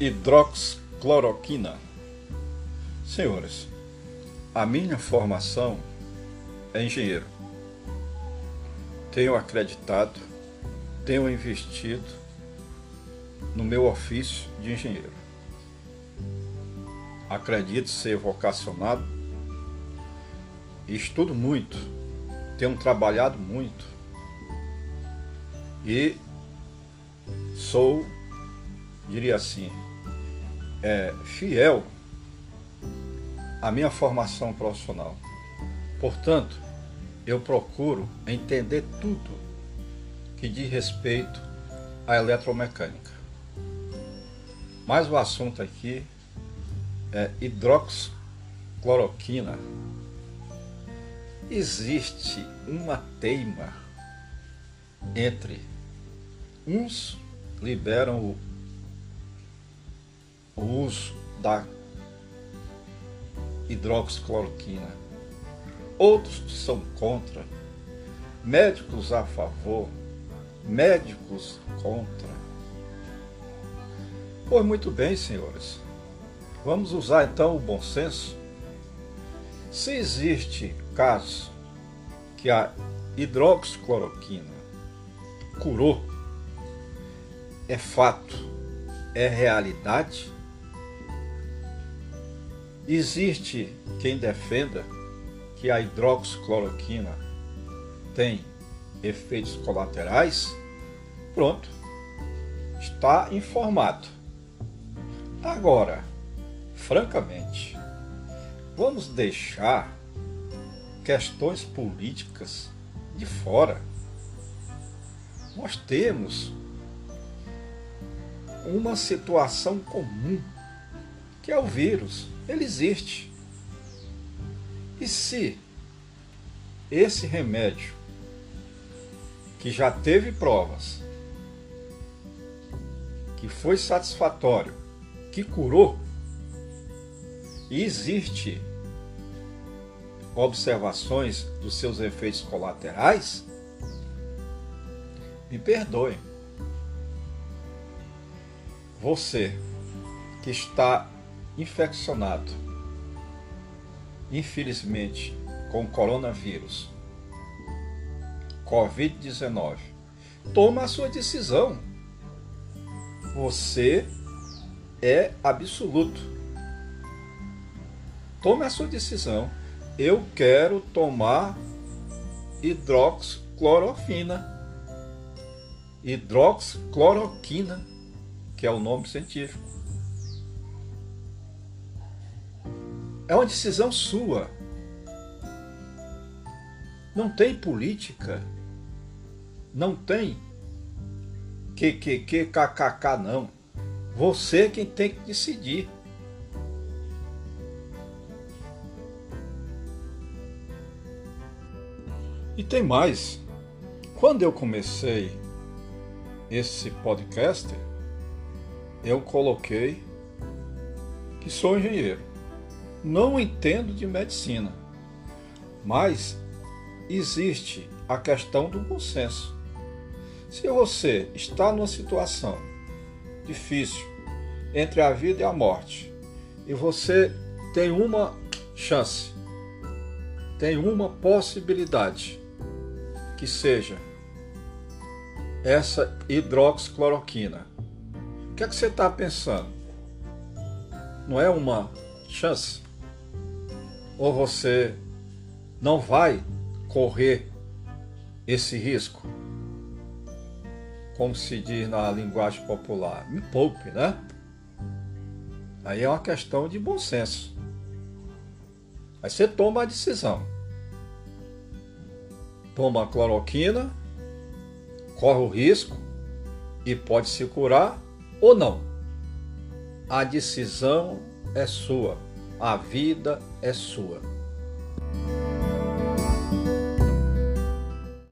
hidroxicloroquina. Senhores, a minha formação é engenheiro. Tenho acreditado, tenho investido no meu ofício de engenheiro. Acredito ser vocacionado estudo muito, tenho trabalhado muito e sou, diria assim, é, fiel à minha formação profissional. Portanto, eu procuro entender tudo que diz respeito à eletromecânica. Mas o assunto aqui é hidroxicloroquina. Existe uma teima entre uns liberam o o uso da hidroxicloroquina. Outros são contra, médicos a favor, médicos contra. Pois muito bem, senhores. Vamos usar então o bom senso. Se existe casos que a hidroxicloroquina curou, é fato, é realidade, Existe quem defenda que a hidroxicloroquina tem efeitos colaterais? Pronto, está informado. Agora, francamente, vamos deixar questões políticas de fora. Nós temos uma situação comum, que é o vírus ele existe. E se esse remédio, que já teve provas, que foi satisfatório, que curou, e existe observações dos seus efeitos colaterais, me perdoe. Você que está infeccionado, infelizmente, com coronavírus, Covid-19, toma a sua decisão. Você é absoluto. Tome a sua decisão. Eu quero tomar hidroxiclorofina. Hidroxicloroquina, que é o nome científico. É uma decisão sua. Não tem política. Não tem que, kkk, não. Você é quem tem que decidir. E tem mais. Quando eu comecei esse podcast, eu coloquei que sou engenheiro não entendo de medicina, mas existe a questão do bom senso. Se você está numa situação difícil entre a vida e a morte e você tem uma chance, tem uma possibilidade que seja essa hidroxicloroquina. O que é que você está pensando? Não é uma chance? Ou você não vai correr esse risco? Como se diz na linguagem popular, me poupe, né? Aí é uma questão de bom senso. Aí você toma a decisão. Toma a cloroquina, corre o risco e pode se curar ou não. A decisão é sua. A vida é sua.